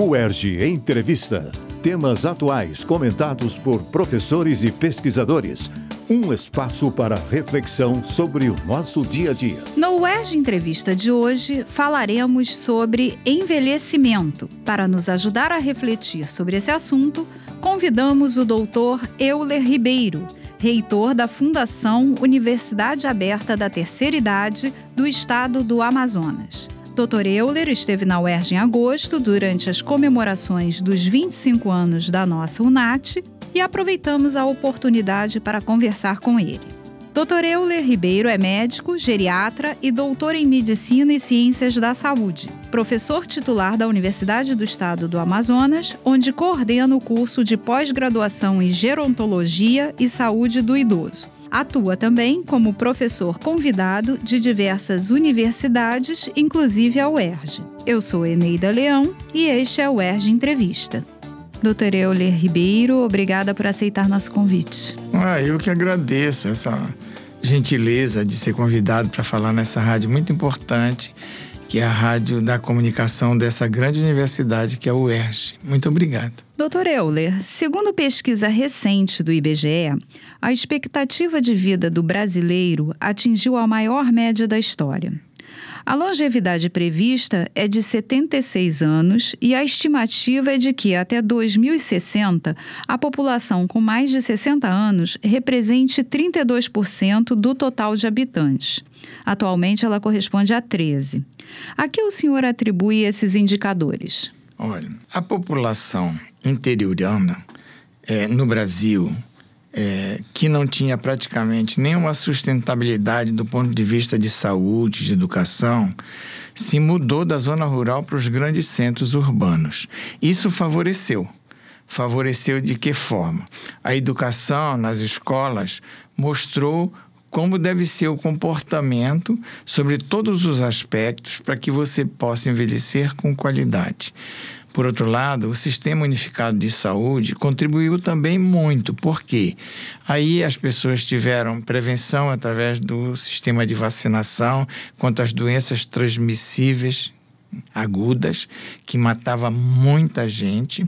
UERJ Entrevista. Temas atuais comentados por professores e pesquisadores. Um espaço para reflexão sobre o nosso dia a dia. No UERJ Entrevista de hoje, falaremos sobre envelhecimento. Para nos ajudar a refletir sobre esse assunto, convidamos o doutor Euler Ribeiro, reitor da Fundação Universidade Aberta da Terceira Idade do Estado do Amazonas. Dr. Euler esteve na UERJ em agosto, durante as comemorações dos 25 anos da nossa UNAT, e aproveitamos a oportunidade para conversar com ele. Dr. Euler Ribeiro é médico, geriatra e doutor em Medicina e Ciências da Saúde, professor titular da Universidade do Estado do Amazonas, onde coordena o curso de pós-graduação em Gerontologia e Saúde do Idoso. Atua também como professor convidado de diversas universidades, inclusive a UERJ. Eu sou Eneida Leão e este é o UERJ Entrevista. Doutor Euler Ribeiro, obrigada por aceitar nosso convite. Ah, eu que agradeço essa gentileza de ser convidado para falar nessa rádio muito importante, que é a rádio da comunicação dessa grande universidade que é a UERJ. Muito obrigado. Doutor Euler, segundo pesquisa recente do IBGE, a expectativa de vida do brasileiro atingiu a maior média da história. A longevidade prevista é de 76 anos e a estimativa é de que até 2060 a população com mais de 60 anos represente 32% do total de habitantes. Atualmente ela corresponde a 13. A que o senhor atribui esses indicadores? Olha, a população interiorana é, no Brasil, que não tinha praticamente nenhuma sustentabilidade do ponto de vista de saúde, de educação, se mudou da zona rural para os grandes centros urbanos. Isso favoreceu. Favoreceu de que forma? A educação nas escolas mostrou como deve ser o comportamento sobre todos os aspectos para que você possa envelhecer com qualidade. Por outro lado, o Sistema Unificado de Saúde contribuiu também muito, porque aí as pessoas tiveram prevenção através do sistema de vacinação contra as doenças transmissíveis agudas, que matava muita gente,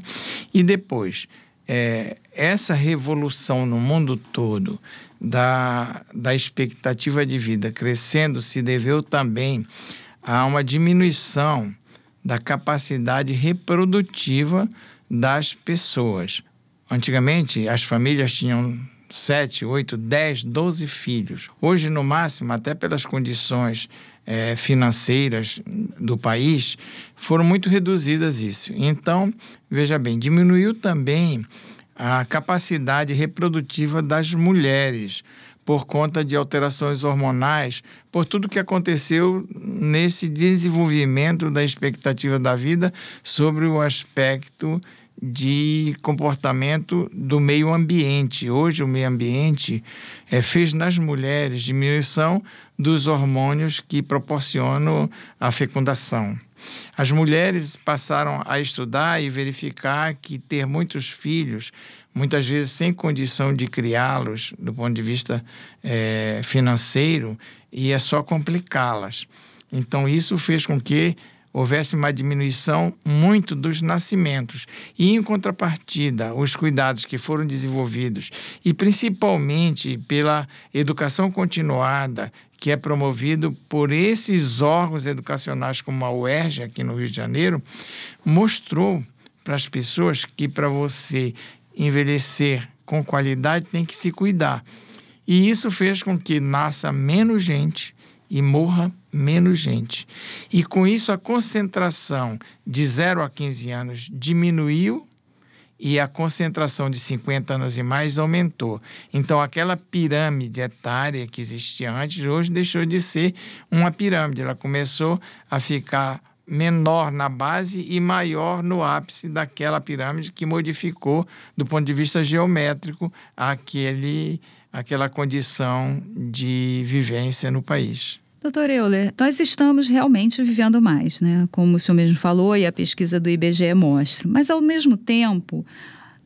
e depois é, essa revolução no mundo todo da, da expectativa de vida crescendo se deveu também a uma diminuição da capacidade reprodutiva das pessoas. Antigamente, as famílias tinham sete, oito, dez, doze filhos. Hoje, no máximo, até pelas condições é, financeiras do país, foram muito reduzidas isso. Então, veja bem, diminuiu também a capacidade reprodutiva das mulheres por conta de alterações hormonais, por tudo que aconteceu nesse desenvolvimento da expectativa da vida sobre o aspecto de comportamento do meio ambiente. Hoje, o meio ambiente é, fez nas mulheres diminuição dos hormônios que proporcionam a fecundação. As mulheres passaram a estudar e verificar que ter muitos filhos, muitas vezes sem condição de criá-los do ponto de vista é, financeiro, ia só complicá-las. Então, isso fez com que houvesse uma diminuição muito dos nascimentos. E, em contrapartida, os cuidados que foram desenvolvidos, e principalmente pela educação continuada, que é promovido por esses órgãos educacionais, como a UERJ, aqui no Rio de Janeiro, mostrou para as pessoas que para você envelhecer com qualidade tem que se cuidar. E isso fez com que nasça menos gente e morra menos gente. E com isso a concentração de 0 a 15 anos diminuiu e a concentração de 50 anos e mais aumentou. Então, aquela pirâmide etária que existia antes, hoje deixou de ser uma pirâmide. Ela começou a ficar menor na base e maior no ápice daquela pirâmide que modificou, do ponto de vista geométrico, aquele, aquela condição de vivência no país. Doutor Euler, nós estamos realmente vivendo mais, né? Como o senhor mesmo falou e a pesquisa do IBGE mostra. Mas, ao mesmo tempo,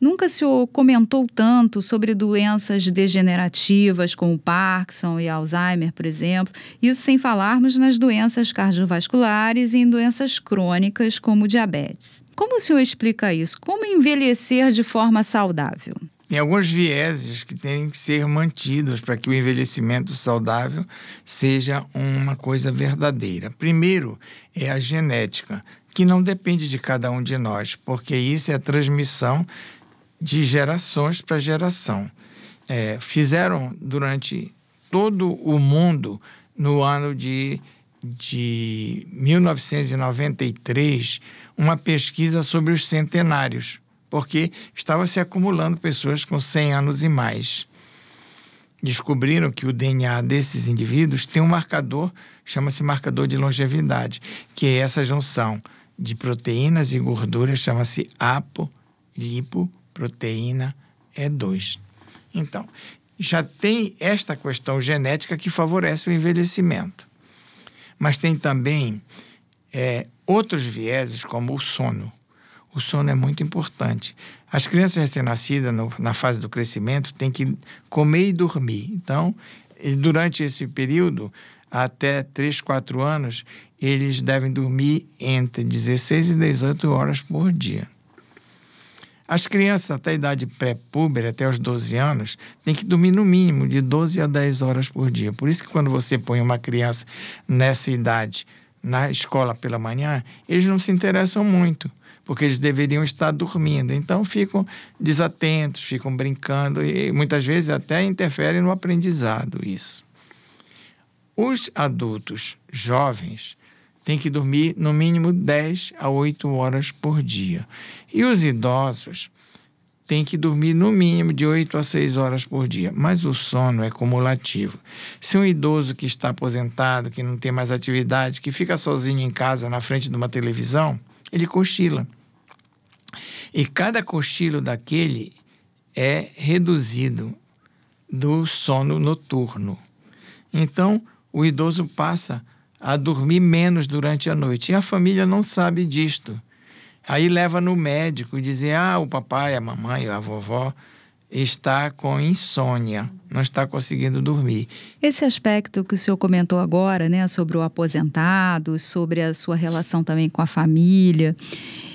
nunca se comentou tanto sobre doenças degenerativas como Parkinson e Alzheimer, por exemplo, isso sem falarmos nas doenças cardiovasculares e em doenças crônicas como diabetes. Como o senhor explica isso? Como envelhecer de forma saudável? Tem alguns vieses que têm que ser mantidos para que o envelhecimento saudável seja uma coisa verdadeira. Primeiro é a genética, que não depende de cada um de nós, porque isso é a transmissão de gerações para geração. É, fizeram durante todo o mundo, no ano de, de 1993, uma pesquisa sobre os centenários porque estava se acumulando pessoas com 100 anos e mais. Descobriram que o DNA desses indivíduos tem um marcador, chama-se marcador de longevidade, que é essa junção de proteínas e gorduras, chama-se apolipoproteína E2. Então, já tem esta questão genética que favorece o envelhecimento. Mas tem também é, outros vieses, como o sono o sono é muito importante. As crianças recém-nascidas, na fase do crescimento, têm que comer e dormir. Então, durante esse período, até 3, 4 anos, eles devem dormir entre 16 e 18 horas por dia. As crianças até a idade pré-púber, até os 12 anos, têm que dormir no mínimo de 12 a 10 horas por dia. Por isso que quando você põe uma criança nessa idade na escola pela manhã, eles não se interessam muito porque eles deveriam estar dormindo. Então ficam desatentos, ficam brincando e muitas vezes até interferem no aprendizado isso. Os adultos jovens têm que dormir no mínimo 10 a 8 horas por dia. E os idosos têm que dormir no mínimo de 8 a 6 horas por dia. Mas o sono é cumulativo. Se um idoso que está aposentado, que não tem mais atividade, que fica sozinho em casa na frente de uma televisão, ele cochila. E cada cochilo daquele é reduzido do sono noturno. Então, o idoso passa a dormir menos durante a noite. E a família não sabe disto. Aí leva no médico e diz: ah, o papai, a mamãe, a vovó está com insônia, não está conseguindo dormir. Esse aspecto que o senhor comentou agora, né, sobre o aposentado, sobre a sua relação também com a família,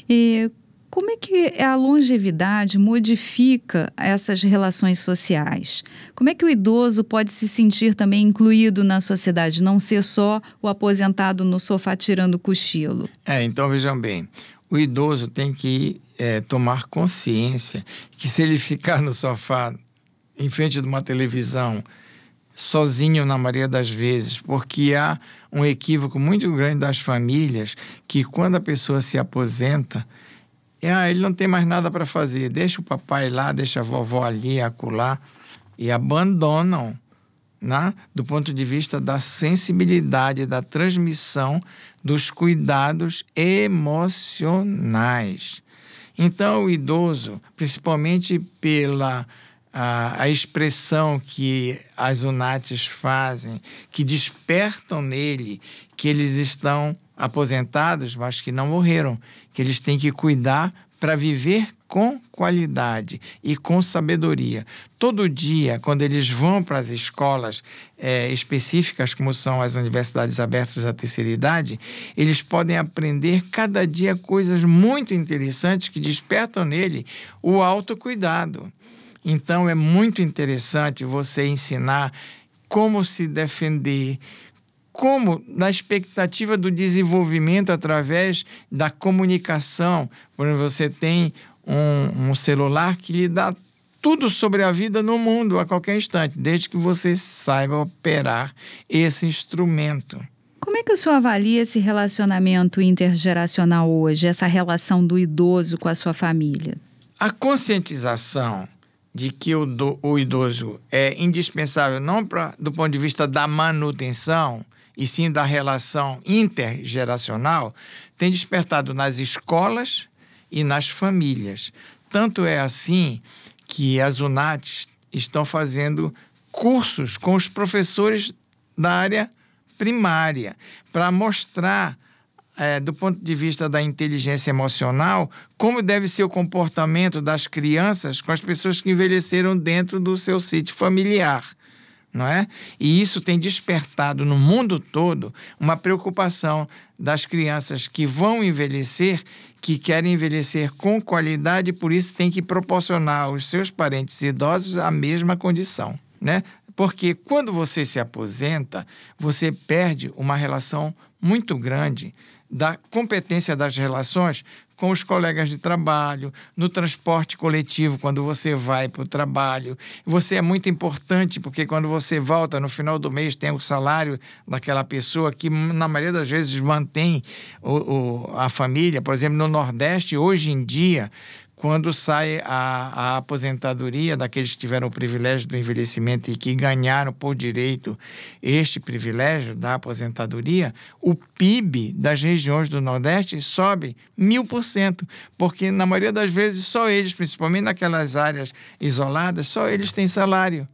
e como é que a longevidade modifica essas relações sociais? Como é que o idoso pode se sentir também incluído na sociedade, não ser só o aposentado no sofá tirando cochilo? É, então vejam bem, o idoso tem que é, tomar consciência que se ele ficar no sofá em frente de uma televisão sozinho na maioria das vezes, porque há um equívoco muito grande das famílias que quando a pessoa se aposenta ah, ele não tem mais nada para fazer. Deixa o papai lá, deixa a vovó ali, acolá. E abandonam, né? do ponto de vista da sensibilidade, da transmissão dos cuidados emocionais. Então, o idoso, principalmente pela a, a, expressão que as UNATs fazem, que despertam nele que eles estão aposentados, mas que não morreram, que eles têm que cuidar para viver com qualidade e com sabedoria. Todo dia, quando eles vão para as escolas é, específicas, como são as universidades abertas à terceira idade, eles podem aprender cada dia coisas muito interessantes que despertam nele o autocuidado. Então, é muito interessante você ensinar como se defender, como na expectativa do desenvolvimento através da comunicação. Por exemplo, você tem um, um, celular que lhe dá tudo sobre a vida no mundo a qualquer instante, desde que você saiba operar esse instrumento. Como é que o senhor avalia esse relacionamento intergeracional hoje, essa relação do idoso com a sua família? A conscientização de que o, do, o idoso é indispensável não pra, do ponto de vista da manutenção, e sim da relação intergeracional, tem despertado nas escolas e nas famílias. Tanto é assim que as UNATs estão fazendo cursos com os professores da área primária para mostrar é, do ponto de vista da inteligência emocional, como deve ser o comportamento das crianças com as pessoas que envelheceram dentro do seu sítio familiar. Não é? E isso tem despertado no mundo todo uma preocupação das crianças que vão envelhecer, que querem envelhecer com qualidade, por isso tem que proporcionar aos seus parentes idosos a mesma condição. Né? Porque quando você se aposenta, você perde uma relação muito grande da competência das relações com os colegas de trabalho, no transporte coletivo, quando você vai para o trabalho. Você é muito importante, porque quando você volta no final do mês, tem o salário daquela pessoa que, na maioria das vezes, mantém o, o, a família. Por exemplo, no Nordeste, hoje em dia, quando sai a, a, aposentadoria daqueles que tiveram o privilégio do envelhecimento e que ganharam por direito este privilégio da aposentadoria, o PIB das regiões do Nordeste sobe mil por cento, porque na maioria das vezes só eles, principalmente naquelas áreas isoladas, só eles têm salário.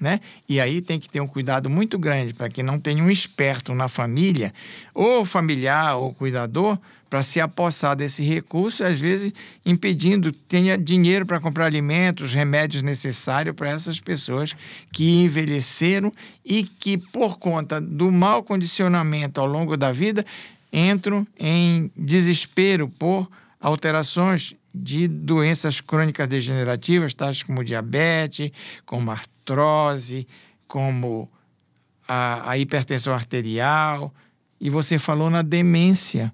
Né? E aí tem que ter um cuidado muito grande para que não tenha um esperto na família, ou familiar ou cuidador, para se apossar desse recurso, às vezes impedindo tenha dinheiro para comprar alimentos, remédios necessários para essas pessoas que envelheceram e que, por conta do mau condicionamento ao longo da vida, entram em desespero por alterações de doenças crônicas degenerativas, tais como diabetes, como artrose, como a, a hipertensão arterial. E você falou na demência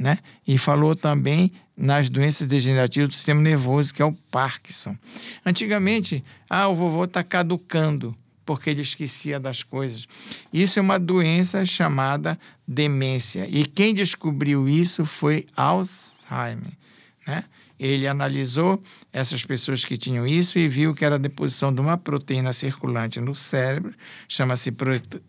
né? E falou também nas doenças degenerativas do sistema nervoso, que é o Parkinson. Antigamente, ah, o vovô está caducando porque ele esquecia das coisas. Isso é uma doença chamada demência. E quem descobriu isso foi Alzheimer, né? Ele analisou essas pessoas que tinham isso e viu que era a deposição de uma proteína circulante no cérebro, chama-se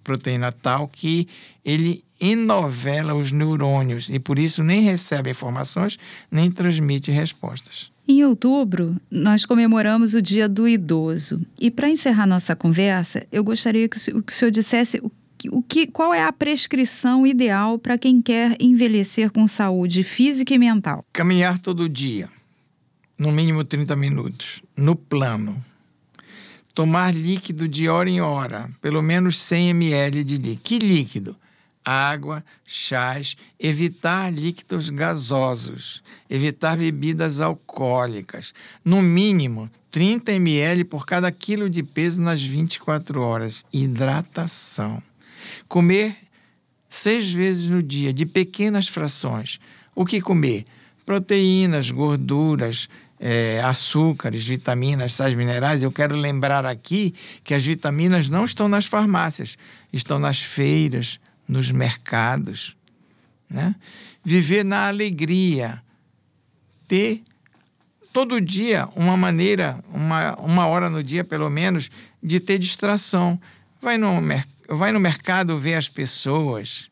proteína tal, que ele enovela os neurônios e por isso nem recebe informações nem transmite respostas. Em outubro, nós comemoramos o Dia do Idoso. E para encerrar nossa conversa, eu gostaria que o senhor dissesse o o que, qual é a prescrição ideal para quem quer envelhecer com saúde física e mental? Caminhar todo dia no mínimo 30 minutos, no plano. Tomar líquido de hora em hora, pelo menos 100 ml de líquido. Que líquido? Água, chás, evitar líquidos gasosos, evitar bebidas alcoólicas. No mínimo, 30 ml por cada quilo de peso nas 24 horas. Hidratação. Comer seis vezes no dia, de pequenas frações. O que comer? Proteínas, gorduras, é, açúcares, vitaminas, sais minerais, eu quero lembrar aqui que as vitaminas não estão nas farmácias, estão nas feiras, nos mercados. Né? Viver na alegria, ter todo dia uma maneira, uma, uma hora no dia pelo menos, de ter distração. Vai no, vai no mercado ver as pessoas,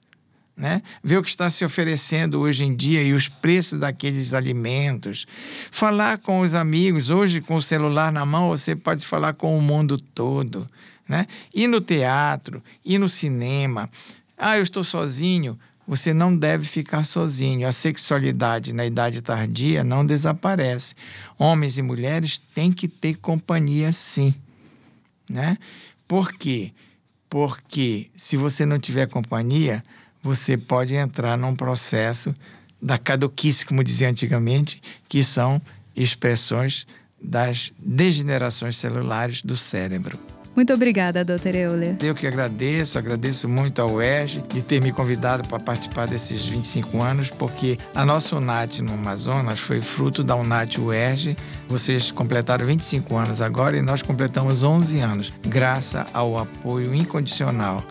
né? ver o que está se oferecendo hoje em dia e os preços daqueles alimentos. Falar com os amigos. Hoje, com o celular na mão, você pode falar com o mundo todo. Né? Ir no teatro, ir no cinema. Ah, eu estou sozinho. Você não deve ficar sozinho. A sexualidade na idade tardia não desaparece. Homens e mulheres têm que ter companhia, sim. Né? Por quê? Porque se você não tiver companhia, você pode entrar num processo da caduquice, como dizia antigamente, que são expressões das degenerações celulares do cérebro. Muito obrigada, doutor Euler. Eu que agradeço, agradeço muito ao UERJ de ter me convidado para participar desses 25 anos, porque a nossa UNAT no Amazonas foi fruto da UNAT UERJ. Vocês completaram 25 anos agora e nós completamos 11 anos, graças ao apoio incondicional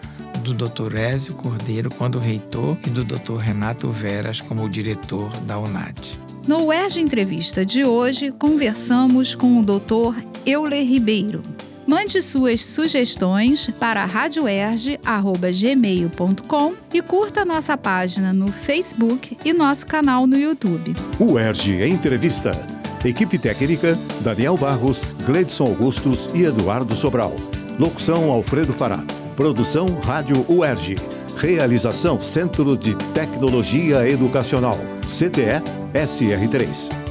do Dr. Ézio Cordeiro quando reitor e do Dr. Renato Veras como diretor da UNAT. No UERJ Entrevista de hoje, conversamos com o Dr. Euler Ribeiro. Mande suas sugestões para radioerge.gmail.com e curta nossa página no Facebook e nosso canal no YouTube. UERJ Entrevista. Equipe técnica: Daniel Barros, Gleidson Augustos e Eduardo Sobral. Locução: Alfredo Fará. Produção Rádio UERJ. Realização Centro de Tecnologia Educacional. CTE SR3.